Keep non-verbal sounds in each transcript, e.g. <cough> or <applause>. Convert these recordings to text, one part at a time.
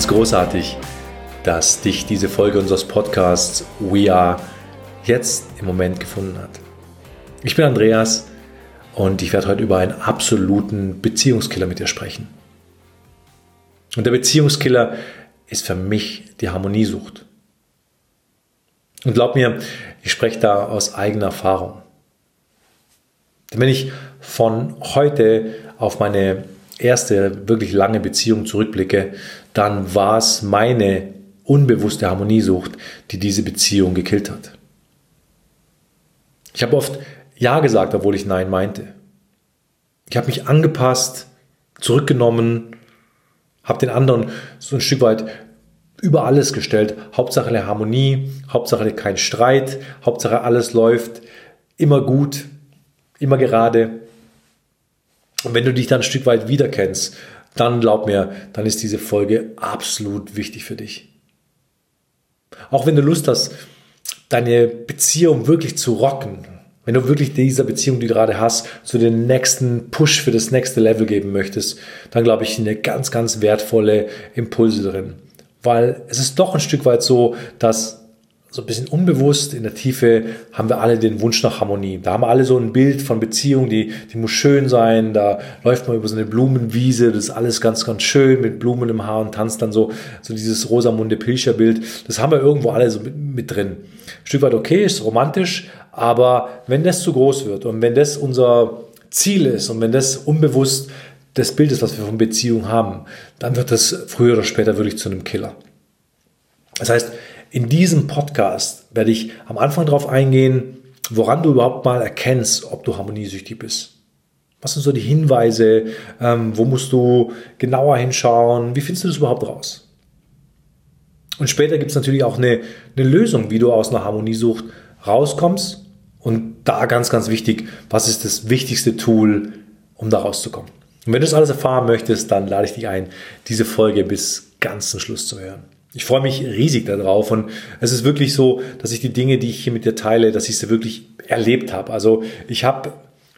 finde es großartig, dass dich diese Folge unseres Podcasts We Are jetzt im Moment gefunden hat. Ich bin Andreas und ich werde heute über einen absoluten Beziehungskiller mit dir sprechen. Und der Beziehungskiller ist für mich die Harmoniesucht. Und glaub mir, ich spreche da aus eigener Erfahrung. Denn wenn ich von heute auf meine erste wirklich lange Beziehung zurückblicke, dann war es meine unbewusste Harmoniesucht, die diese Beziehung gekillt hat. Ich habe oft Ja gesagt, obwohl ich Nein meinte. Ich habe mich angepasst, zurückgenommen, habe den anderen so ein Stück weit über alles gestellt. Hauptsache der Harmonie, Hauptsache kein Streit, Hauptsache alles läuft immer gut, immer gerade. Und wenn du dich dann ein Stück weit wiederkennst, dann glaub mir, dann ist diese Folge absolut wichtig für dich. Auch wenn du Lust hast, deine Beziehung wirklich zu rocken, wenn du wirklich dieser Beziehung, die du gerade hast, zu den nächsten Push für das nächste Level geben möchtest, dann glaube ich, eine ganz, ganz wertvolle Impulse drin. Weil es ist doch ein Stück weit so, dass so ein bisschen unbewusst in der Tiefe haben wir alle den Wunsch nach Harmonie. Da haben wir alle so ein Bild von Beziehung, die, die muss schön sein. Da läuft man über so eine Blumenwiese, das ist alles ganz, ganz schön mit Blumen im Haar und tanzt dann so, so dieses Rosamunde Pilcher Bild. Das haben wir irgendwo alle so mit, mit drin. Ein Stück weit okay, ist romantisch, aber wenn das zu groß wird und wenn das unser Ziel ist und wenn das unbewusst das Bild ist, was wir von Beziehung haben, dann wird das früher oder später wirklich zu einem Killer. Das heißt, in diesem Podcast werde ich am Anfang darauf eingehen, woran du überhaupt mal erkennst, ob du harmoniesüchtig bist. Was sind so die Hinweise? Ähm, wo musst du genauer hinschauen? Wie findest du das überhaupt raus? Und später gibt es natürlich auch eine, eine Lösung, wie du aus einer Harmoniesucht rauskommst. Und da ganz, ganz wichtig, was ist das wichtigste Tool, um da rauszukommen? Und wenn du das alles erfahren möchtest, dann lade ich dich ein, diese Folge bis ganz zum Schluss zu hören. Ich freue mich riesig darauf und es ist wirklich so, dass ich die Dinge, die ich hier mit dir teile, dass ich sie wirklich erlebt habe. Also ich habe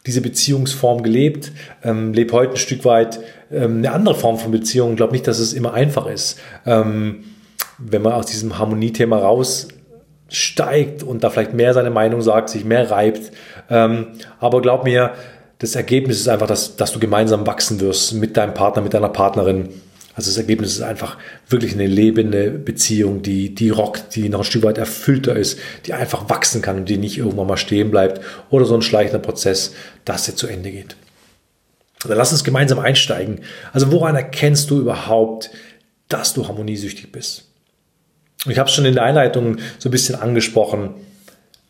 diese Beziehungsform gelebt, ähm, lebe heute ein Stück weit ähm, eine andere Form von Beziehung. Ich glaube nicht, dass es immer einfach ist, ähm, wenn man aus diesem Harmoniethema raussteigt und da vielleicht mehr seine Meinung sagt, sich mehr reibt. Ähm, aber glaub mir, das Ergebnis ist einfach, dass, dass du gemeinsam wachsen wirst mit deinem Partner, mit deiner Partnerin also das Ergebnis ist einfach wirklich eine lebende Beziehung, die, die rockt, die noch ein Stück weit erfüllter ist, die einfach wachsen kann und die nicht irgendwann mal stehen bleibt oder so ein schleichender Prozess, dass er zu Ende geht. Dann lass uns gemeinsam einsteigen. Also woran erkennst du überhaupt, dass du harmoniesüchtig bist? Ich habe es schon in der Einleitung so ein bisschen angesprochen.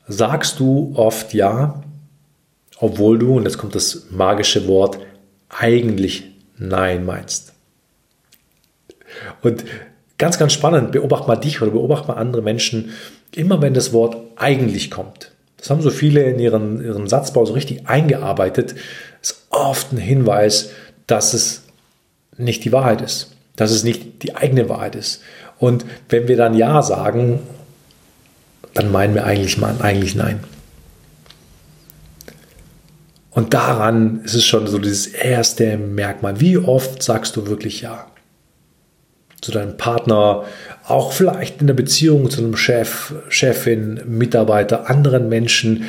Sagst du oft ja, obwohl du, und jetzt kommt das magische Wort, eigentlich nein meinst? Und ganz, ganz spannend, beobacht mal dich oder beobacht mal andere Menschen, immer wenn das Wort eigentlich kommt. Das haben so viele in ihren, ihren Satzbau so richtig eingearbeitet, ist oft ein Hinweis, dass es nicht die Wahrheit ist, dass es nicht die eigene Wahrheit ist. Und wenn wir dann Ja sagen, dann meinen wir eigentlich mal eigentlich Nein. Und daran ist es schon so dieses erste Merkmal. Wie oft sagst du wirklich Ja? Zu deinem Partner, auch vielleicht in der Beziehung zu einem Chef, Chefin, Mitarbeiter, anderen Menschen,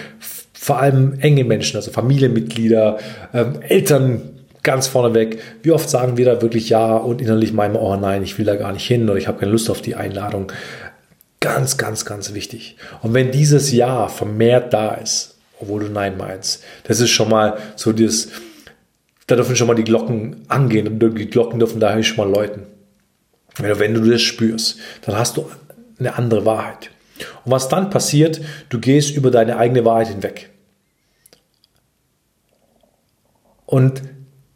vor allem enge Menschen, also Familienmitglieder, ähm, Eltern ganz vorneweg. Wie oft sagen wir da wirklich ja und innerlich meinen, oh nein, ich will da gar nicht hin oder ich habe keine Lust auf die Einladung. Ganz, ganz, ganz wichtig. Und wenn dieses Ja vermehrt da ist, obwohl du Nein meinst, das ist schon mal so das, da dürfen schon mal die Glocken angehen und die Glocken dürfen daher schon mal läuten. Wenn du das spürst, dann hast du eine andere Wahrheit. Und was dann passiert, du gehst über deine eigene Wahrheit hinweg. Und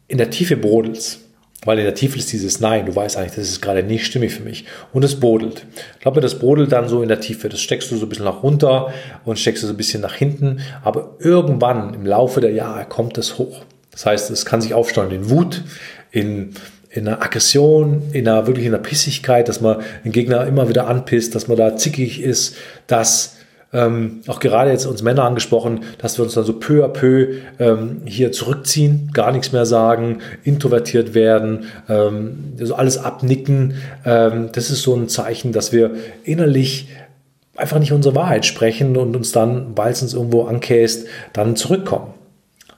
in der Tiefe brodelst. Weil in der Tiefe ist dieses Nein, du weißt eigentlich, das ist gerade nicht stimmig für mich. Und es brodelt. Ich glaube das brodelt dann so in der Tiefe. Das steckst du so ein bisschen nach runter und steckst du so ein bisschen nach hinten. Aber irgendwann im Laufe der Jahre kommt es hoch. Das heißt, es kann sich aufsteuern in Wut, in in einer Aggression, in einer wirklich in einer Pissigkeit, dass man den Gegner immer wieder anpisst, dass man da zickig ist, dass ähm, auch gerade jetzt uns Männer angesprochen, dass wir uns dann so peu à peu ähm, hier zurückziehen, gar nichts mehr sagen, introvertiert werden, ähm, also alles abnicken. Ähm, das ist so ein Zeichen, dass wir innerlich einfach nicht unsere Wahrheit sprechen und uns dann, weil es uns irgendwo ankäst, dann zurückkommen,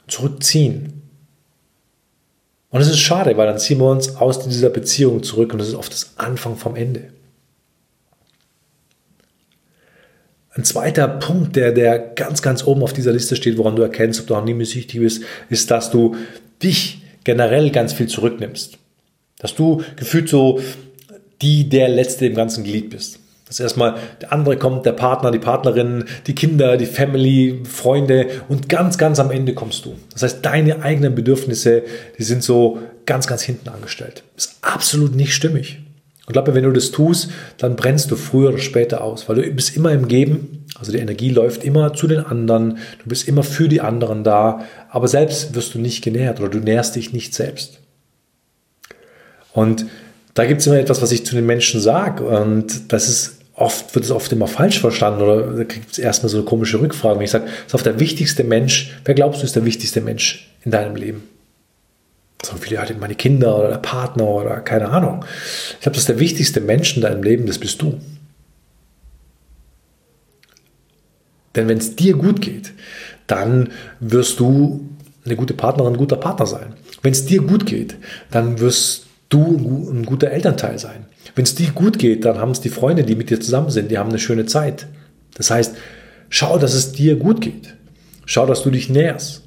zurückziehen. Und es ist schade, weil dann ziehen wir uns aus dieser Beziehung zurück und das ist oft das Anfang vom Ende. Ein zweiter Punkt, der, der ganz, ganz oben auf dieser Liste steht, woran du erkennst, ob du harmoniesüchtig bist, ist, dass du dich generell ganz viel zurücknimmst. Dass du gefühlt so die der Letzte im ganzen Glied bist. Dass erstmal der andere kommt, der Partner, die Partnerin, die Kinder, die Family, Freunde und ganz, ganz am Ende kommst du. Das heißt, deine eigenen Bedürfnisse, die sind so ganz, ganz hinten angestellt. Ist absolut nicht stimmig. Ich glaube, wenn du das tust, dann brennst du früher oder später aus, weil du bist immer im Geben. Also die Energie läuft immer zu den anderen. Du bist immer für die anderen da. Aber selbst wirst du nicht genährt oder du nährst dich nicht selbst. Und da gibt es immer etwas, was ich zu den Menschen sage. Und das ist oft, wird es oft immer falsch verstanden oder da gibt es erstmal so eine komische Rückfrage. Wenn ich sage, ist auf der wichtigste Mensch, wer glaubst du ist der wichtigste Mensch in deinem Leben? so viele halt meine Kinder oder der Partner oder keine Ahnung. Ich glaube, das ist der wichtigste Mensch in deinem Leben, das bist du. Denn wenn es dir gut geht, dann wirst du eine gute Partnerin, ein guter Partner sein. Wenn es dir gut geht, dann wirst du ein guter Elternteil sein. Wenn es dir gut geht, dann haben es die Freunde, die mit dir zusammen sind, die haben eine schöne Zeit. Das heißt, schau, dass es dir gut geht. Schau, dass du dich näherst.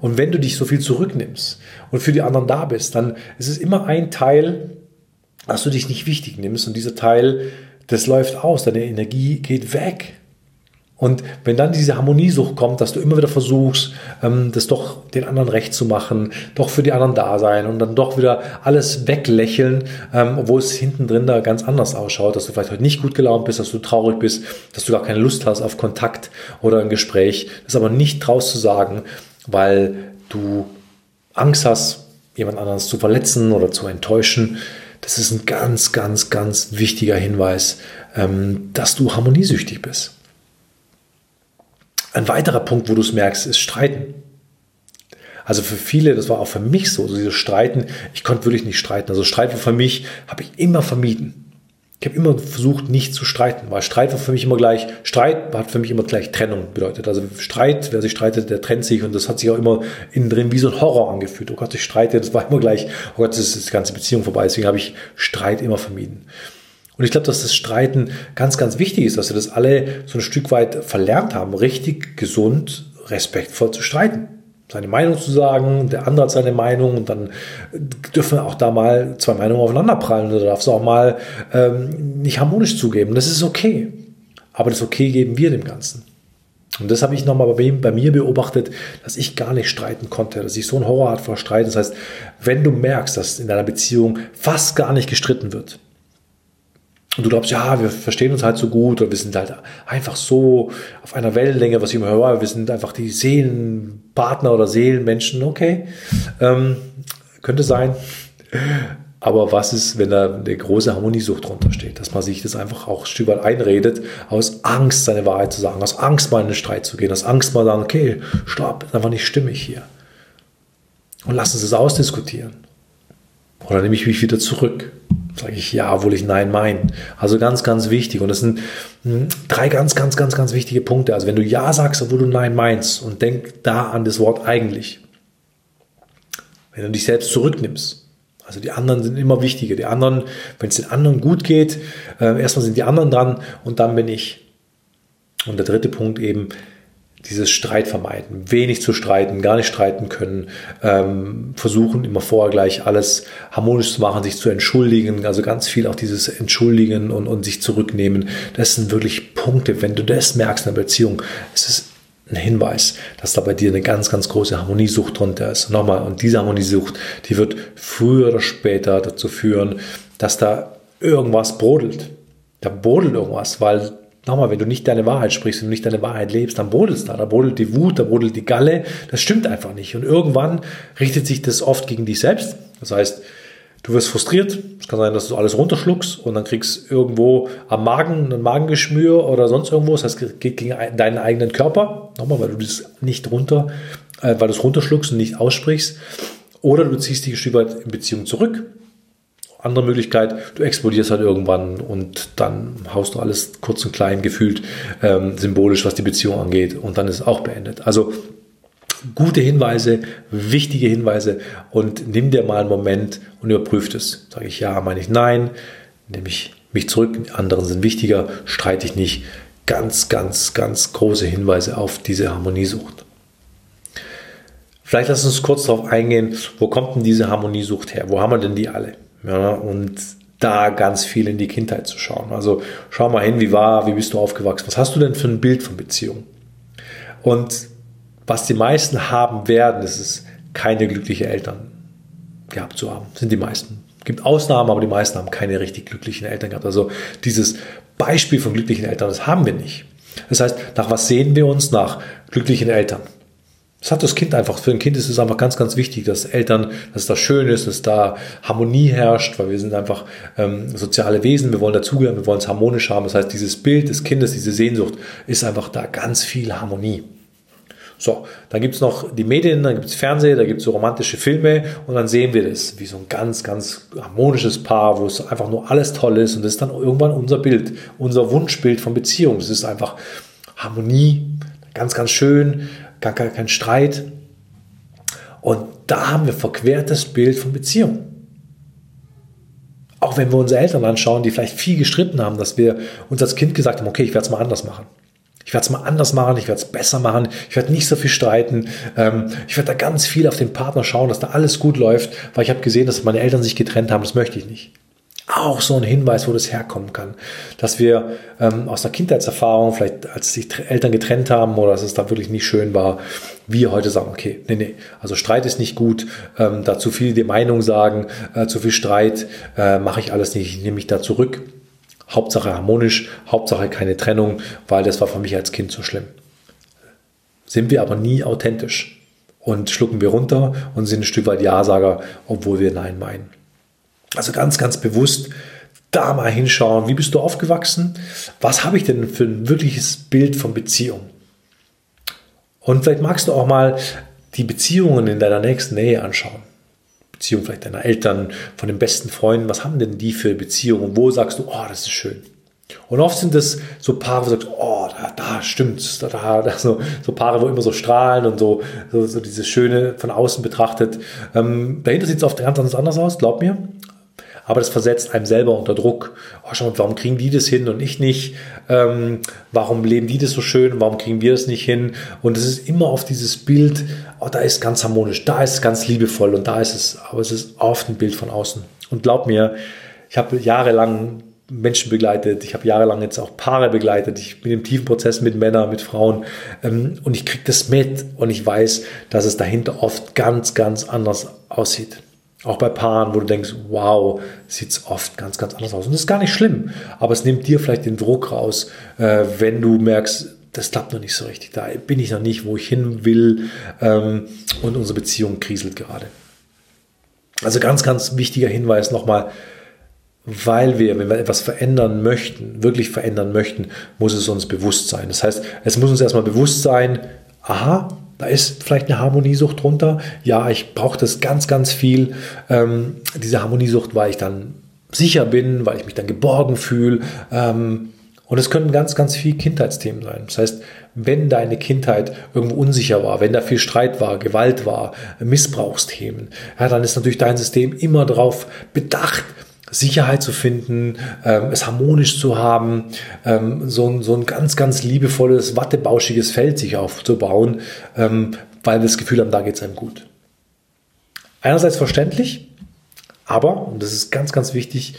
Und wenn du dich so viel zurücknimmst und für die anderen da bist, dann ist es immer ein Teil, dass du dich nicht wichtig nimmst und dieser Teil, das läuft aus, deine Energie geht weg. Und wenn dann diese Harmoniesucht kommt, dass du immer wieder versuchst, ähm, das doch den anderen recht zu machen, doch für die anderen da sein und dann doch wieder alles weglächeln, ähm, obwohl es hinten drin da ganz anders ausschaut, dass du vielleicht heute nicht gut gelaunt bist, dass du traurig bist, dass du gar keine Lust hast auf Kontakt oder ein Gespräch, das aber nicht traust zu sagen, weil du Angst hast, jemand anderes zu verletzen oder zu enttäuschen. Das ist ein ganz, ganz, ganz wichtiger Hinweis, ähm, dass du harmoniesüchtig bist. Ein weiterer Punkt, wo du es merkst, ist Streiten. Also für viele, das war auch für mich so, so dieses Streiten, ich konnte wirklich nicht streiten. Also Streit war für mich, habe ich immer vermieden. Ich habe immer versucht, nicht zu streiten, weil Streit war für mich immer gleich, Streit hat für mich immer gleich Trennung bedeutet. Also Streit, wer sich streitet, der trennt sich und das hat sich auch immer innen drin wie so ein Horror angefühlt. Oh Gott, ich streite, das war immer gleich, oh Gott, das ist die ganze Beziehung vorbei. Deswegen habe ich Streit immer vermieden. Und ich glaube, dass das Streiten ganz, ganz wichtig ist, dass wir das alle so ein Stück weit verlernt haben, richtig gesund, respektvoll zu streiten seine Meinung zu sagen, der andere hat seine Meinung und dann dürfen auch da mal zwei Meinungen aufeinanderprallen oder darf es auch mal ähm, nicht harmonisch zugeben. Das ist okay. Aber das Okay geben wir dem Ganzen. Und das habe ich nochmal bei, bei mir beobachtet, dass ich gar nicht streiten konnte, dass ich so ein Horror hatte vor Streiten. Das heißt, wenn du merkst, dass in deiner Beziehung fast gar nicht gestritten wird, und du glaubst, ja, wir verstehen uns halt so gut oder wir sind halt einfach so auf einer Wellenlänge, was ich immer höre, wir sind einfach die Seelenpartner oder Seelenmenschen, okay, ähm, könnte sein. Aber was ist, wenn da eine große Harmoniesucht drunter steht? Dass man sich das einfach auch ein Stück weit einredet, aus Angst seine Wahrheit zu sagen, aus Angst mal in den Streit zu gehen, aus Angst mal sagen, okay, stopp, ist einfach nicht stimmig hier. Und lass uns es ausdiskutieren. Oder nehme ich mich wieder zurück? Sage ich ja, obwohl ich nein meine. Also ganz, ganz wichtig. Und das sind hm, drei ganz, ganz, ganz, ganz wichtige Punkte. Also wenn du ja sagst, obwohl du nein meinst und denk da an das Wort eigentlich. Wenn du dich selbst zurücknimmst. Also die anderen sind immer wichtiger. Die anderen, wenn es den anderen gut geht, äh, erstmal sind die anderen dran und dann bin ich. Und der dritte Punkt eben, dieses Streit vermeiden, wenig zu streiten, gar nicht streiten können, ähm, versuchen immer vorher gleich alles harmonisch zu machen, sich zu entschuldigen, also ganz viel auch dieses Entschuldigen und, und sich zurücknehmen. Das sind wirklich Punkte, wenn du das merkst in der Beziehung, es ist ein Hinweis, dass da bei dir eine ganz, ganz große Harmoniesucht drunter ist. Nochmal, und diese Harmoniesucht, die wird früher oder später dazu führen, dass da irgendwas brodelt. Da brodelt irgendwas, weil Nochmal, wenn du nicht deine Wahrheit sprichst und nicht deine Wahrheit lebst, dann brodelt es da. Da brodelt die Wut, da brodelt die Galle. Das stimmt einfach nicht. Und irgendwann richtet sich das oft gegen dich selbst. Das heißt, Du wirst frustriert. Es kann sein, dass du alles runterschluckst und dann kriegst irgendwo am Magen ein Magengeschmür oder sonst irgendwo. Das heißt, geht gegen deinen eigenen Körper. Nochmal, weil du das nicht runter, äh, weil du es runterschluckst und nicht aussprichst. Oder du ziehst dich ein Stück weit in Beziehung zurück. Andere Möglichkeit, du explodierst halt irgendwann und dann haust du alles kurz und klein gefühlt ähm, symbolisch, was die Beziehung angeht und dann ist es auch beendet. Also gute Hinweise, wichtige Hinweise und nimm dir mal einen Moment und überprüf es. Sage ich ja, meine ich nein, nehme ich mich zurück, die anderen sind wichtiger, streite ich nicht. Ganz, ganz, ganz große Hinweise auf diese Harmoniesucht. Vielleicht lass uns kurz darauf eingehen, wo kommt denn diese Harmoniesucht her? Wo haben wir denn die alle? Ja, und da ganz viel in die Kindheit zu schauen. Also schau mal hin, wie war, wie bist du aufgewachsen? Was hast du denn für ein Bild von Beziehung? Und was die meisten haben werden, ist es, keine glücklichen Eltern gehabt zu haben. Sind die meisten. Es gibt Ausnahmen, aber die meisten haben keine richtig glücklichen Eltern gehabt. Also dieses Beispiel von glücklichen Eltern, das haben wir nicht. Das heißt, nach was sehen wir uns? Nach glücklichen Eltern. Das hat das Kind einfach. Für ein Kind ist es einfach ganz, ganz wichtig, dass Eltern, dass da schön ist, dass da Harmonie herrscht, weil wir sind einfach ähm, soziale Wesen, wir wollen dazugehören, wir wollen es harmonisch haben. Das heißt, dieses Bild des Kindes, diese Sehnsucht, ist einfach da ganz viel Harmonie. So, dann gibt es noch die Medien, dann gibt es Fernsehen, da gibt es so romantische Filme und dann sehen wir das wie so ein ganz, ganz harmonisches Paar, wo es einfach nur alles toll ist und das ist dann irgendwann unser Bild, unser Wunschbild von Beziehung. Das ist einfach Harmonie, ganz, ganz schön, gar, gar kein Streit. Und da haben wir verquertes Bild von Beziehung. Auch wenn wir unsere Eltern anschauen, die vielleicht viel gestritten haben, dass wir uns als Kind gesagt haben, okay, ich werde es mal anders machen. Ich werde es mal anders machen, ich werde es besser machen, ich werde nicht so viel streiten, ähm, ich werde da ganz viel auf den Partner schauen, dass da alles gut läuft, weil ich habe gesehen, dass meine Eltern sich getrennt haben, das möchte ich nicht. Auch so ein Hinweis, wo das herkommen kann. Dass wir ähm, aus der Kindheitserfahrung, vielleicht als sich Eltern getrennt haben oder dass es da wirklich nicht schön war, wir heute sagen, okay, nee, nee, also Streit ist nicht gut, ähm, da zu viel die Meinung sagen, äh, zu viel Streit, äh, mache ich alles nicht, ich nehme mich da zurück. Hauptsache harmonisch, Hauptsache keine Trennung, weil das war für mich als Kind so schlimm. Sind wir aber nie authentisch und schlucken wir runter und sind ein Stück weit Ja-Sager, obwohl wir Nein meinen. Also ganz, ganz bewusst da mal hinschauen, wie bist du aufgewachsen? Was habe ich denn für ein wirkliches Bild von Beziehung? Und vielleicht magst du auch mal die Beziehungen in deiner nächsten Nähe anschauen. Beziehung vielleicht deiner Eltern, von den besten Freunden, was haben denn die für Beziehungen? Wo sagst du, oh, das ist schön? Und oft sind es so Paare, wo du sagst, oh, da, da stimmt's, da, da, so, so Paare, wo immer so strahlen und so, so, so dieses Schöne von außen betrachtet. Ähm, dahinter sieht es oft ganz anders aus, glaub mir aber das versetzt einem selber unter Druck. Oh, schau warum kriegen die das hin und ich nicht? Ähm, warum leben die das so schön? Warum kriegen wir das nicht hin? Und es ist immer auf dieses Bild, oh, da ist ganz harmonisch, da ist ganz liebevoll und da ist es, aber es ist oft ein Bild von außen. Und glaub mir, ich habe jahrelang Menschen begleitet, ich habe jahrelang jetzt auch Paare begleitet, ich bin im tiefen Prozess mit Männern, mit Frauen ähm, und ich kriege das mit und ich weiß, dass es dahinter oft ganz, ganz anders aussieht. Auch bei Paaren, wo du denkst, wow, sieht es oft ganz, ganz anders aus. Und das ist gar nicht schlimm, aber es nimmt dir vielleicht den Druck raus, äh, wenn du merkst, das klappt noch nicht so richtig. Da bin ich noch nicht, wo ich hin will ähm, und unsere Beziehung kriselt gerade. Also ganz, ganz wichtiger Hinweis nochmal, weil wir, wenn wir etwas verändern möchten, wirklich verändern möchten, muss es uns bewusst sein. Das heißt, es muss uns erstmal bewusst sein, aha, da ist vielleicht eine Harmoniesucht drunter. Ja, ich brauche das ganz, ganz viel. Ähm, diese Harmoniesucht, weil ich dann sicher bin, weil ich mich dann geborgen fühle. Ähm, und es können ganz, ganz viele Kindheitsthemen sein. Das heißt, wenn deine Kindheit irgendwo unsicher war, wenn da viel Streit war, Gewalt war, Missbrauchsthemen, ja, dann ist natürlich dein System immer darauf bedacht, Sicherheit zu finden, ähm, es harmonisch zu haben, ähm, so, ein, so ein ganz, ganz liebevolles, wattebauschiges Feld sich aufzubauen, ähm, weil wir das Gefühl haben, da geht es einem gut. Einerseits verständlich, aber, und das ist ganz, ganz wichtig,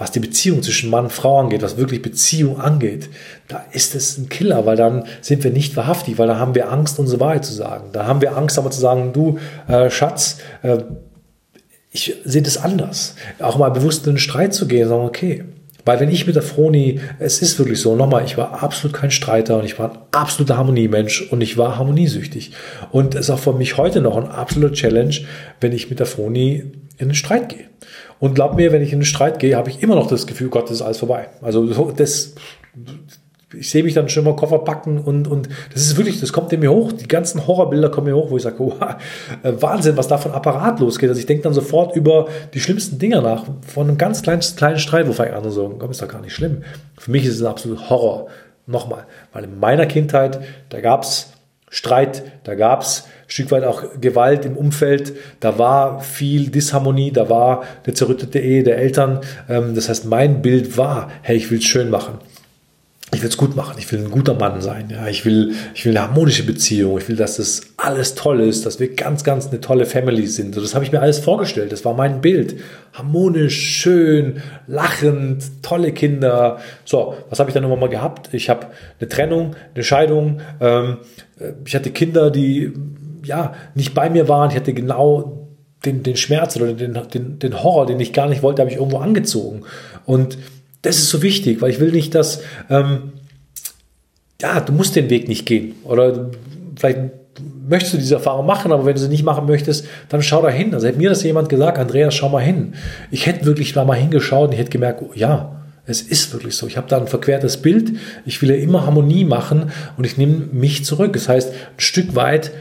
was die Beziehung zwischen Mann und Frau angeht, was wirklich Beziehung angeht, da ist es ein Killer, weil dann sind wir nicht wahrhaftig, weil da haben wir Angst, unsere Wahrheit zu sagen. Da haben wir Angst, aber zu sagen, du äh, Schatz, äh, ich sehe das anders. Auch mal bewusst in den Streit zu gehen sagen, okay. Weil wenn ich mit der Froni, es ist wirklich so, nochmal, ich war absolut kein Streiter und ich war ein absoluter Harmoniemensch und ich war harmoniesüchtig. Und es ist auch für mich heute noch ein absoluter Challenge, wenn ich mit der Froni in den Streit gehe. Und glaub mir, wenn ich in den Streit gehe, habe ich immer noch das Gefühl, Gott, das ist alles vorbei. Also das, ich sehe mich dann schon mal Koffer packen und, und das ist wirklich, das kommt in mir hoch. Die ganzen Horrorbilder kommen mir hoch, wo ich sage, oh, Wahnsinn, was da von Apparat losgeht. Also ich denke dann sofort über die schlimmsten Dinge nach. Von einem ganz kleinen, kleinen Streit, wo fange ich an und so, komm, ist doch gar nicht schlimm. Für mich ist es ein absolut Horror. Nochmal, weil in meiner Kindheit, da gab es Streit, da gab es ein Stück weit auch Gewalt im Umfeld, da war viel Disharmonie, da war eine zerrüttete Ehe der Eltern. Ähm, das heißt, mein Bild war, hey, ich will es schön machen ich will es gut machen, ich will ein guter Mann sein, ja, ich will, ich will eine harmonische Beziehung, ich will, dass das alles toll ist, dass wir ganz, ganz eine tolle Family sind. So, das habe ich mir alles vorgestellt, das war mein Bild. Harmonisch, schön, lachend, tolle Kinder. So, was habe ich dann immer mal gehabt? Ich habe eine Trennung, eine Scheidung, ähm, ich hatte Kinder, die ja nicht bei mir waren, ich hatte genau den, den Schmerz oder den, den, den Horror, den ich gar nicht wollte, habe ich irgendwo angezogen. Und das ist so wichtig, weil ich will nicht, dass, ähm, ja, du musst den Weg nicht gehen. Oder vielleicht möchtest du diese Erfahrung machen, aber wenn du sie nicht machen möchtest, dann schau da hin. Also hätte mir das jemand gesagt, Andreas, schau mal hin. Ich hätte wirklich mal hingeschaut und ich hätte gemerkt, oh, ja, es ist wirklich so. Ich habe da ein verquertes Bild. Ich will ja immer Harmonie machen und ich nehme mich zurück. Das heißt, ein Stück weit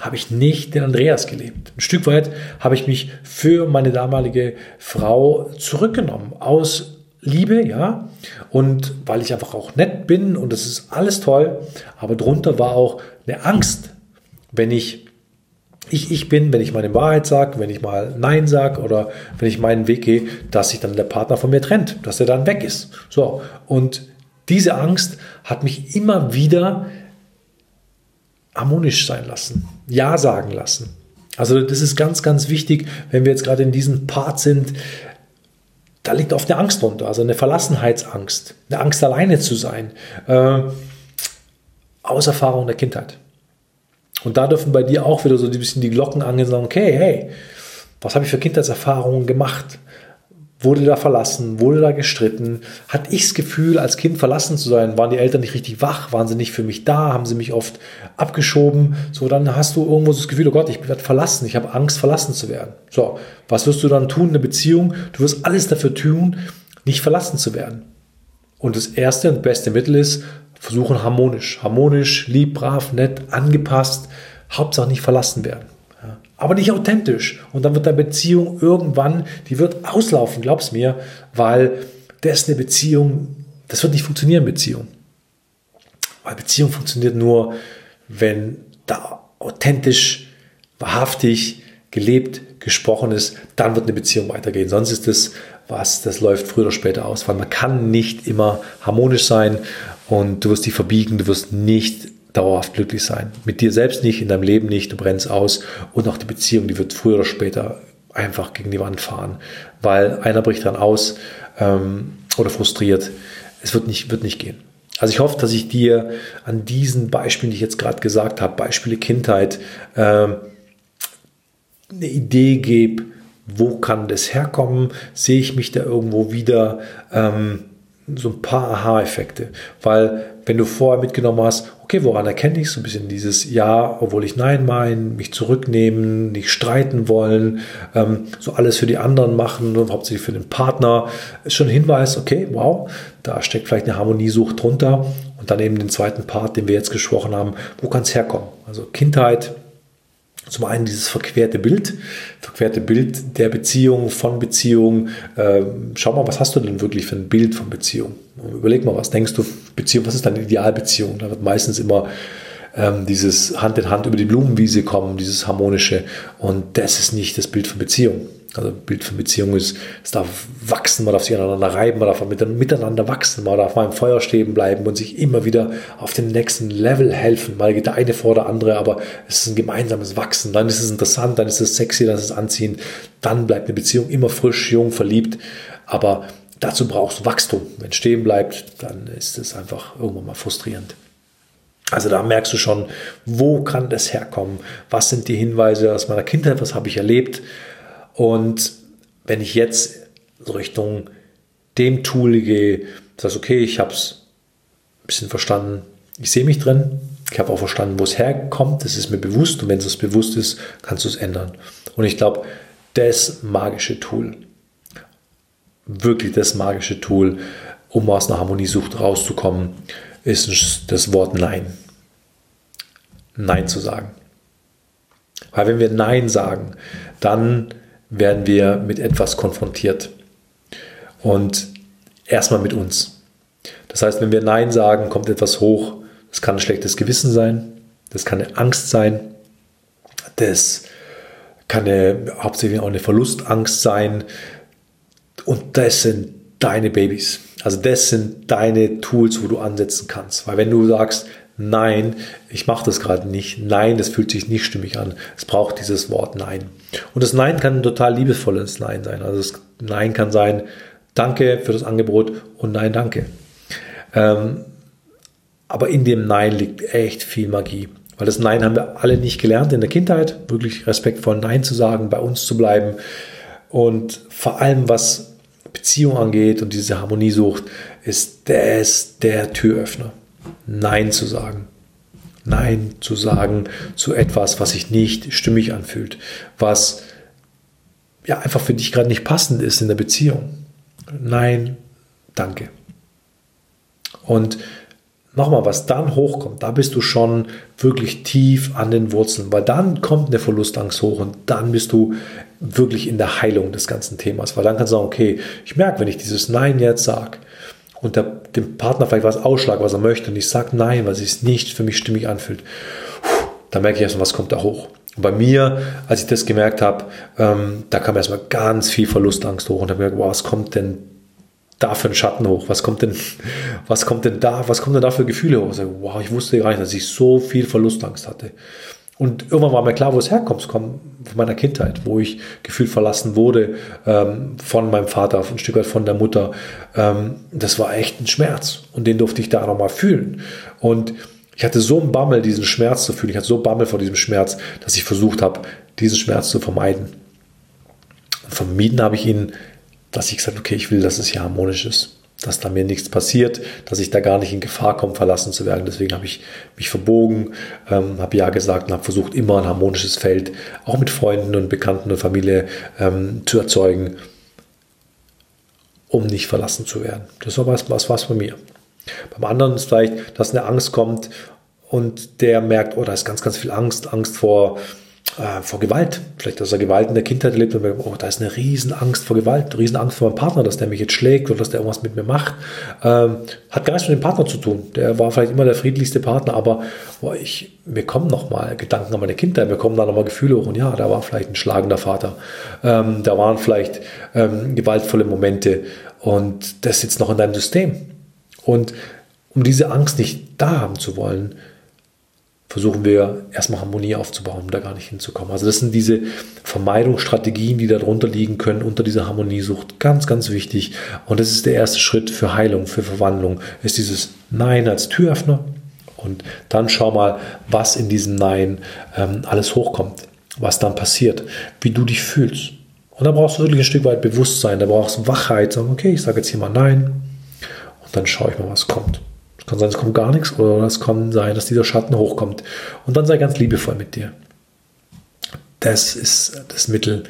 habe ich nicht den Andreas gelebt. Ein Stück weit habe ich mich für meine damalige Frau zurückgenommen aus liebe, ja, und weil ich einfach auch nett bin und das ist alles toll, aber drunter war auch eine Angst, wenn ich ich, ich bin, wenn ich meine Wahrheit sage, wenn ich mal Nein sage oder wenn ich meinen Weg gehe, dass sich dann der Partner von mir trennt, dass er dann weg ist. So, und diese Angst hat mich immer wieder harmonisch sein lassen, Ja sagen lassen. Also das ist ganz, ganz wichtig, wenn wir jetzt gerade in diesem Part sind, da liegt oft eine Angst drunter, also eine Verlassenheitsangst, eine Angst alleine zu sein, äh, aus Erfahrung der Kindheit. Und da dürfen bei dir auch wieder so ein bisschen die Glocken angehen und sagen, okay, hey, was habe ich für Kindheitserfahrungen gemacht? Wurde da verlassen? Wurde da gestritten? Hatte ich das Gefühl, als Kind verlassen zu sein? Waren die Eltern nicht richtig wach? Waren sie nicht für mich da? Haben sie mich oft abgeschoben? So, dann hast du irgendwo das Gefühl, oh Gott, ich werde verlassen. Ich habe Angst, verlassen zu werden. So, was wirst du dann tun in der Beziehung? Du wirst alles dafür tun, nicht verlassen zu werden. Und das erste und beste Mittel ist, versuchen harmonisch. Harmonisch, lieb, brav, nett, angepasst. Hauptsache nicht verlassen werden aber nicht authentisch. Und dann wird deine Beziehung irgendwann, die wird auslaufen, glaub's mir, weil das eine Beziehung, das wird nicht funktionieren, Beziehung. Weil Beziehung funktioniert nur, wenn da authentisch, wahrhaftig gelebt, gesprochen ist, dann wird eine Beziehung weitergehen. Sonst ist das was, das läuft früher oder später aus, weil man kann nicht immer harmonisch sein und du wirst dich verbiegen, du wirst nicht dauerhaft glücklich sein. Mit dir selbst nicht, in deinem Leben nicht, du brennst aus und auch die Beziehung, die wird früher oder später einfach gegen die Wand fahren, weil einer bricht dann aus ähm, oder frustriert. Es wird nicht, wird nicht gehen. Also ich hoffe, dass ich dir an diesen Beispielen, die ich jetzt gerade gesagt habe, Beispiele Kindheit, ähm, eine Idee gebe, wo kann das herkommen? Sehe ich mich da irgendwo wieder? Ähm, so ein paar Aha-Effekte. Weil wenn du vorher mitgenommen hast, okay, woran erkenne ich so ein bisschen dieses Ja, obwohl ich Nein meine, mich zurücknehmen, nicht streiten wollen, ähm, so alles für die anderen machen hauptsächlich für den Partner, ist schon ein Hinweis, okay, wow, da steckt vielleicht eine Harmoniesucht drunter. Und dann eben den zweiten Part, den wir jetzt gesprochen haben, wo kann es herkommen? Also Kindheit, zum einen dieses verquerte Bild, verquerte Bild der Beziehung, von Beziehung. Ähm, schau mal, was hast du denn wirklich für ein Bild von Beziehung? Überleg mal, was denkst du, Beziehung, was ist deine Idealbeziehung? Da wird meistens immer ähm, dieses Hand in Hand über die Blumenwiese kommen, dieses harmonische. Und das ist nicht das Bild von Beziehung. Also Bild von Beziehung ist, es darf wachsen, man darf sich aneinander reiben, man darf miteinander wachsen, man darf mal im Feuer stehen bleiben und sich immer wieder auf den nächsten Level helfen. Mal geht der eine vor der andere, aber es ist ein gemeinsames Wachsen. Dann ist es interessant, dann ist es sexy, dann ist es anziehend. Dann bleibt eine Beziehung immer frisch, jung, verliebt. Aber dazu brauchst du Wachstum. Wenn es stehen bleibt, dann ist es einfach irgendwann mal frustrierend. Also da merkst du schon, wo kann das herkommen? Was sind die Hinweise aus meiner Kindheit? Was habe ich erlebt? Und wenn ich jetzt Richtung dem Tool gehe, sagst okay, ich habe es ein bisschen verstanden, ich sehe mich drin, ich habe auch verstanden, wo es herkommt, das ist mir bewusst und wenn es bewusst ist, kannst du es ändern. Und ich glaube, das magische Tool. Wirklich das magische Tool, um aus einer Harmoniesucht rauszukommen, ist das Wort Nein. Nein zu sagen. Weil wenn wir Nein sagen, dann werden wir mit etwas konfrontiert. Und erstmal mit uns. Das heißt, wenn wir Nein sagen, kommt etwas hoch. Das kann ein schlechtes Gewissen sein, das kann eine Angst sein, das kann eine, hauptsächlich auch eine Verlustangst sein. Und das sind deine Babys. Also das sind deine Tools, wo du ansetzen kannst. Weil wenn du sagst, nein, ich mache das gerade nicht, nein, das fühlt sich nicht stimmig an, es braucht dieses Wort Nein. Und das Nein kann ein total liebevolles Nein sein. Also das Nein kann sein, danke für das Angebot und nein, danke. Ähm, aber in dem Nein liegt echt viel Magie. Weil das Nein haben wir alle nicht gelernt in der Kindheit, wirklich respektvoll Nein zu sagen, bei uns zu bleiben. Und vor allem, was Beziehung angeht und diese Harmoniesucht, ist das der Türöffner. Nein zu sagen. Nein zu sagen zu etwas, was sich nicht stimmig anfühlt, was ja einfach für dich gerade nicht passend ist in der Beziehung. Nein, danke. Und nochmal, was dann hochkommt, da bist du schon wirklich tief an den Wurzeln, weil dann kommt eine Verlustangst hoch und dann bist du wirklich in der Heilung des ganzen Themas, weil dann kannst du sagen, okay, ich merke, wenn ich dieses Nein jetzt sage und der, dem Partner vielleicht was ausschlag, was er möchte und ich sage Nein, weil es sich nicht für mich stimmig anfühlt, dann merke ich erstmal, was kommt da hoch. Und bei mir, als ich das gemerkt habe, ähm, da kam erstmal ganz viel Verlustangst hoch und habe mir gedacht, wow, was kommt denn da für ein Schatten hoch? Was kommt denn, was kommt denn da, was kommt denn da für Gefühle hoch? Ich sage, wow, ich wusste gar nicht, dass ich so viel Verlustangst hatte. Und irgendwann war mir klar, wo es herkommt. Es kommt von meiner Kindheit, wo ich gefühlt verlassen wurde ähm, von meinem Vater, ein Stück weit von der Mutter. Ähm, das war echt ein Schmerz. Und den durfte ich da nochmal fühlen. Und ich hatte so einen Bammel, diesen Schmerz zu fühlen. Ich hatte so Bammel vor diesem Schmerz, dass ich versucht habe, diesen Schmerz zu vermeiden. Und vermieden habe ich ihn dass ich gesagt okay, ich will, dass es hier harmonisch ist, dass da mir nichts passiert, dass ich da gar nicht in Gefahr komme, verlassen zu werden. Deswegen habe ich mich verbogen, ähm, habe ja gesagt und habe versucht, immer ein harmonisches Feld, auch mit Freunden und Bekannten und Familie ähm, zu erzeugen, um nicht verlassen zu werden. Das war was, was, was bei mir. Beim anderen ist vielleicht, dass eine Angst kommt und der merkt, oh, da ist ganz, ganz viel Angst, Angst vor äh, vor Gewalt. Vielleicht, dass er Gewalt in der Kindheit erlebt und oh, da ist eine Riesenangst vor Gewalt, Riesenangst vor meinem Partner, dass der mich jetzt schlägt oder dass der irgendwas mit mir macht. Ähm, hat gar nichts mit dem Partner zu tun. Der war vielleicht immer der friedlichste Partner, aber boah, ich, mir kommen nochmal Gedanken an meine Kindheit, mir kommen da nochmal Gefühle hoch und ja, da war vielleicht ein schlagender Vater. Ähm, da waren vielleicht ähm, gewaltvolle Momente und das sitzt noch in deinem System. Und um diese Angst nicht da haben zu wollen, versuchen wir erstmal Harmonie aufzubauen, um da gar nicht hinzukommen. Also das sind diese Vermeidungsstrategien, die darunter liegen können, unter dieser Harmoniesucht. Ganz, ganz wichtig. Und das ist der erste Schritt für Heilung, für Verwandlung, ist dieses Nein als Türöffner. Und dann schau mal, was in diesem Nein ähm, alles hochkommt, was dann passiert, wie du dich fühlst. Und da brauchst du wirklich ein Stück weit Bewusstsein, da brauchst du Wachheit, sagen, okay, ich sage jetzt hier mal Nein und dann schaue ich mal, was kommt. Kann sein, es kommt gar nichts oder es kann sein, dass dieser Schatten hochkommt. Und dann sei ganz liebevoll mit dir. Das ist das Mittel.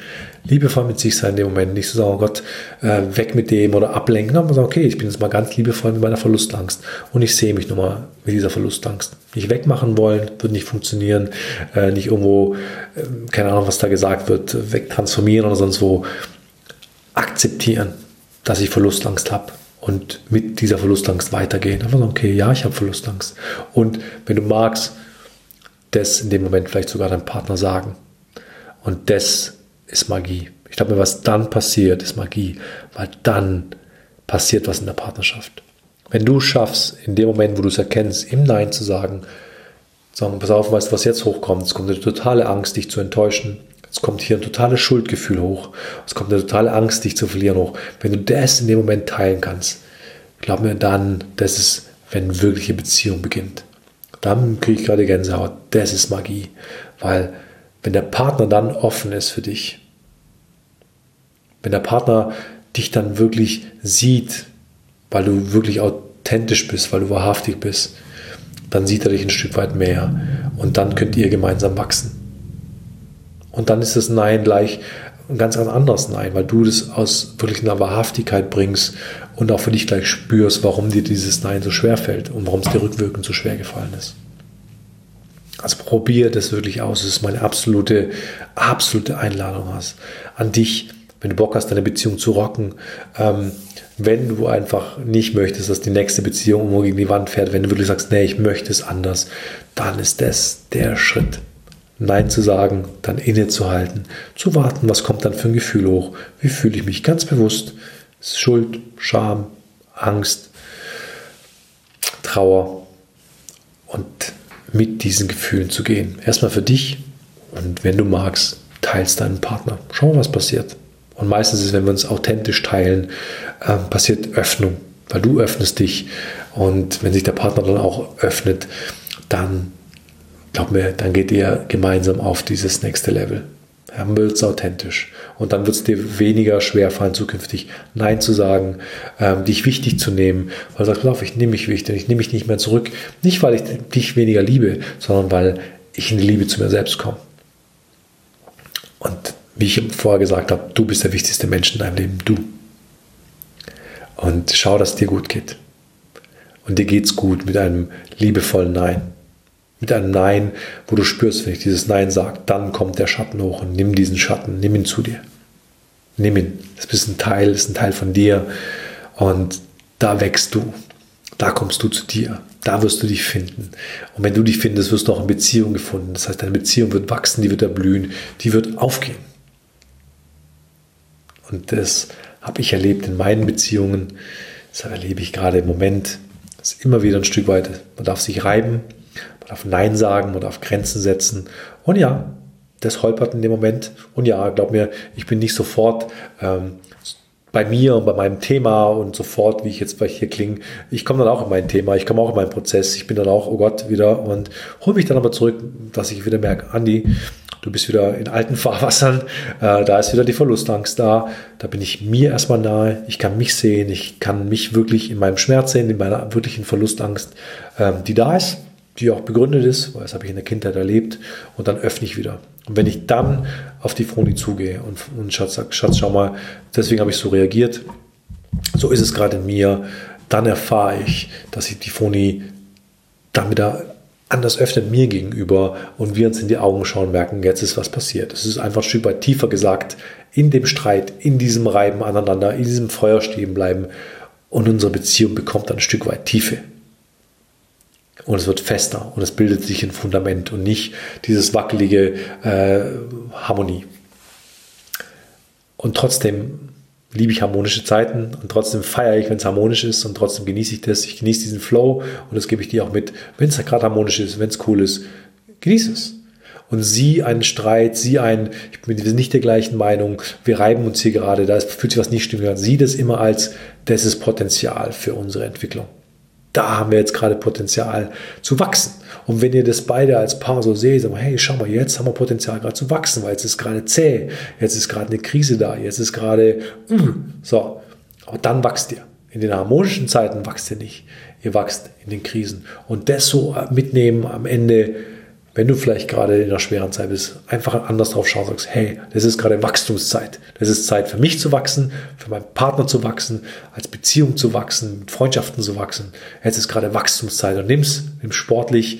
Liebevoll mit sich sein in dem Moment. Nicht zu sagen, oh Gott, äh, weg mit dem oder ablenken. Aber sagen, okay, ich bin jetzt mal ganz liebevoll mit meiner Verlustangst. Und ich sehe mich nochmal mit dieser Verlustangst. Nicht wegmachen wollen, wird nicht funktionieren. Äh, nicht irgendwo, äh, keine Ahnung, was da gesagt wird, wegtransformieren oder sonst wo. Akzeptieren, dass ich Verlustangst habe und mit dieser Verlustangst weitergehen. Einfach sagen, okay, ja, ich habe Verlustangst. Und wenn du magst, das in dem Moment vielleicht sogar deinem Partner sagen. Und das ist Magie. Ich glaube, was dann passiert, ist Magie, weil dann passiert was in der Partnerschaft. Wenn du schaffst, in dem Moment, wo du es erkennst, im Nein zu sagen, sagen, pass auf, weißt du, was jetzt hochkommt? Es kommt eine totale Angst, dich zu enttäuschen. Es kommt hier ein totales Schuldgefühl hoch. Es kommt eine totale Angst, dich zu verlieren hoch. Wenn du das in dem Moment teilen kannst, glaub mir dann, das ist, wenn wirkliche Beziehung beginnt. Dann kriege ich gerade Gänsehaut. Das ist Magie. Weil wenn der Partner dann offen ist für dich, wenn der Partner dich dann wirklich sieht, weil du wirklich authentisch bist, weil du wahrhaftig bist, dann sieht er dich ein Stück weit mehr und dann könnt ihr gemeinsam wachsen. Und dann ist das Nein gleich ein ganz, ganz anderes Nein, weil du das aus wirklich einer Wahrhaftigkeit bringst und auch für dich gleich spürst, warum dir dieses Nein so schwer fällt und warum es dir rückwirkend so schwer gefallen ist. Also probier das wirklich aus. Das ist meine absolute, absolute Einladung hast an dich, wenn du Bock hast, deine Beziehung zu rocken. Ähm, wenn du einfach nicht möchtest, dass die nächste Beziehung irgendwo gegen die Wand fährt, wenn du wirklich sagst, nee, ich möchte es anders, dann ist das der Schritt. Nein zu sagen, dann innezuhalten, zu warten, was kommt dann für ein Gefühl hoch, wie fühle ich mich ganz bewusst, Schuld, Scham, Angst, Trauer und mit diesen Gefühlen zu gehen. Erstmal für dich und wenn du magst, teilst deinen Partner. Schau was passiert. Und meistens ist, wenn wir uns authentisch teilen, äh, passiert Öffnung, weil du öffnest dich. Und wenn sich der Partner dann auch öffnet, dann, glaub mir, dann geht ihr gemeinsam auf dieses nächste Level. Dann wird es authentisch. Und dann wird es dir weniger schwer fallen, zukünftig Nein zu sagen, ähm, dich wichtig zu nehmen. Weil du sagst, pass auf, ich nehme mich wichtig, ich nehme mich nicht mehr zurück. Nicht, weil ich dich weniger liebe, sondern weil ich in die Liebe zu mir selbst komme. Und wie ich vorher gesagt habe, du bist der wichtigste Mensch in deinem Leben, du. Und schau, dass es dir gut geht. Und dir geht es gut mit einem liebevollen Nein. Mit einem Nein, wo du spürst, wenn ich dieses Nein sage, dann kommt der Schatten hoch und nimm diesen Schatten, nimm ihn zu dir. Nimm ihn. Das ist ein Teil, das ist ein Teil von dir. Und da wächst du. Da kommst du zu dir. Da wirst du dich finden. Und wenn du dich findest, wirst du auch in Beziehung gefunden. Das heißt, deine Beziehung wird wachsen, die wird erblühen, die wird aufgehen. Und das habe ich erlebt in meinen Beziehungen. Das erlebe ich gerade im Moment. Das ist immer wieder ein Stück weit. Man darf sich reiben, darf Nein sagen, man darf Grenzen setzen. Und ja, das holpert in dem Moment. Und ja, glaub mir, ich bin nicht sofort ähm, bei mir und bei meinem Thema und sofort, wie ich jetzt bei hier klinge. Ich komme dann auch in mein Thema, ich komme auch in meinen Prozess. Ich bin dann auch, oh Gott, wieder und hole mich dann aber zurück, dass ich wieder merke, Andi, Du bist wieder in alten <laughs> Fahrwassern, äh, da ist wieder die Verlustangst da. Da bin ich mir erstmal nahe. Ich kann mich sehen, ich kann mich wirklich in meinem Schmerz sehen, in meiner wirklichen Verlustangst, ähm, die da ist, die auch begründet ist, weil das habe ich in der Kindheit erlebt. Und dann öffne ich wieder. Und wenn ich dann auf die Froni zugehe und, und Schatz sagt, Schatz, schau mal, deswegen habe ich so reagiert, so ist es gerade in mir, dann erfahre ich, dass ich die Froni wieder anders öffnet mir gegenüber und wir uns in die Augen schauen, merken, jetzt ist was passiert. Es ist einfach ein Stück weit tiefer gesagt, in dem Streit, in diesem Reiben aneinander, in diesem Feuer stehen bleiben und unsere Beziehung bekommt dann ein Stück weit Tiefe. Und es wird fester und es bildet sich ein Fundament und nicht dieses wackelige äh, Harmonie. Und trotzdem liebe ich harmonische Zeiten und trotzdem feiere ich, wenn es harmonisch ist und trotzdem genieße ich das. Ich genieße diesen Flow und das gebe ich dir auch mit. Wenn es gerade harmonisch ist, wenn es cool ist, genieße es. Und sieh einen Streit, sieh einen, ich bin, nicht der gleichen Meinung, wir reiben uns hier gerade, da fühlt sich was nicht stimmen. Sieh das immer als, das ist Potenzial für unsere Entwicklung da haben wir jetzt gerade Potenzial zu wachsen. Und wenn ihr das beide als Paar so seht, sagt hey, schau mal, jetzt haben wir Potenzial gerade zu wachsen, weil jetzt ist gerade zäh, jetzt ist gerade eine Krise da, jetzt ist gerade, uh, so. Aber dann wächst ihr. In den harmonischen Zeiten wächst ihr nicht. Ihr wächst in den Krisen. Und das so mitnehmen am Ende, wenn du vielleicht gerade in einer schweren Zeit bist, einfach anders drauf schauen, sagst, hey, das ist gerade Wachstumszeit. Das ist Zeit für mich zu wachsen, für meinen Partner zu wachsen, als Beziehung zu wachsen, Freundschaften zu wachsen. Jetzt ist gerade Wachstumszeit und nimm's, nimm sportlich,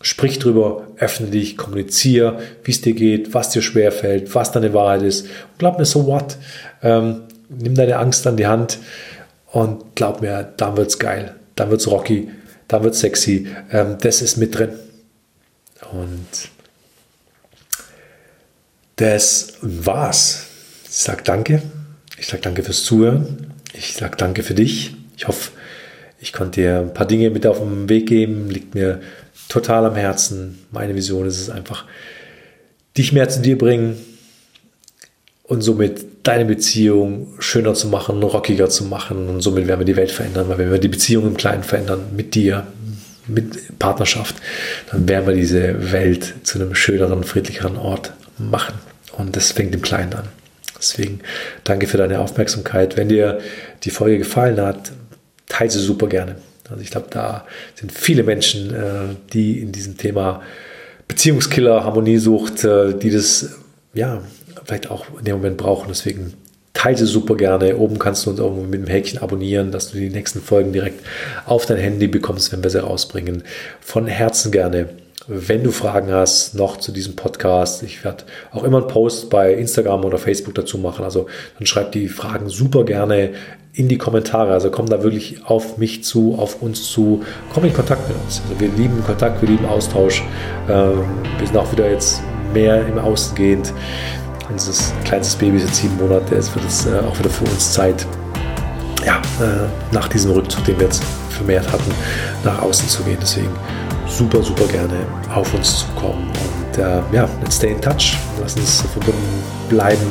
sprich drüber, öffne dich, kommuniziere, wie es dir geht, was dir schwer fällt, was deine Wahrheit ist. Und glaub mir, so what? Ähm, nimm deine Angst an die Hand und glaub mir, dann wird's geil, dann wird's rocky, dann wird's sexy. Ähm, das ist mit drin. Und das war's. Ich sage danke. Ich sage danke fürs Zuhören. Ich sage danke für dich. Ich hoffe, ich konnte dir ein paar Dinge mit auf den Weg geben. Liegt mir total am Herzen. Meine Vision ist es einfach, dich mehr zu dir bringen und somit deine Beziehung schöner zu machen, rockiger zu machen. Und somit werden wir die Welt verändern, weil wir die Beziehung im Kleinen verändern, mit dir, mit Partnerschaft, dann werden wir diese Welt zu einem schöneren, friedlicheren Ort machen. Und das fängt im Kleinen an. Deswegen danke für deine Aufmerksamkeit. Wenn dir die Folge gefallen hat, teile sie super gerne. Also ich glaube, da sind viele Menschen, äh, die in diesem Thema Beziehungskiller, Harmoniesucht, äh, die das ja, vielleicht auch in dem Moment brauchen. Deswegen teile super gerne. Oben kannst du uns auch mit dem Häkchen abonnieren, dass du die nächsten Folgen direkt auf dein Handy bekommst, wenn wir sie rausbringen. Von Herzen gerne. Wenn du Fragen hast noch zu diesem Podcast, ich werde auch immer einen Post bei Instagram oder Facebook dazu machen. Also dann schreib die Fragen super gerne in die Kommentare. Also komm da wirklich auf mich zu, auf uns zu, komm in Kontakt mit uns. Also wir lieben Kontakt, wir lieben Austausch. Ähm, wir sind auch wieder jetzt mehr im Außen gehend. Unser kleinstes Baby ist jetzt sieben Monate. Es wird jetzt äh, auch wieder für uns Zeit, ja, äh, nach diesem Rückzug, den wir jetzt vermehrt hatten, nach außen zu gehen. Deswegen super, super gerne auf uns zukommen. Und äh, ja, let's stay in touch. Lass uns verbunden bleiben.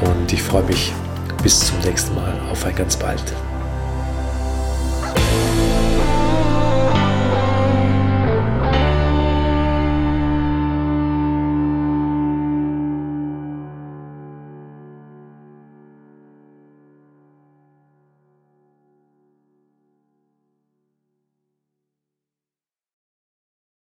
Und ich freue mich bis zum nächsten Mal. Auf ein ganz bald.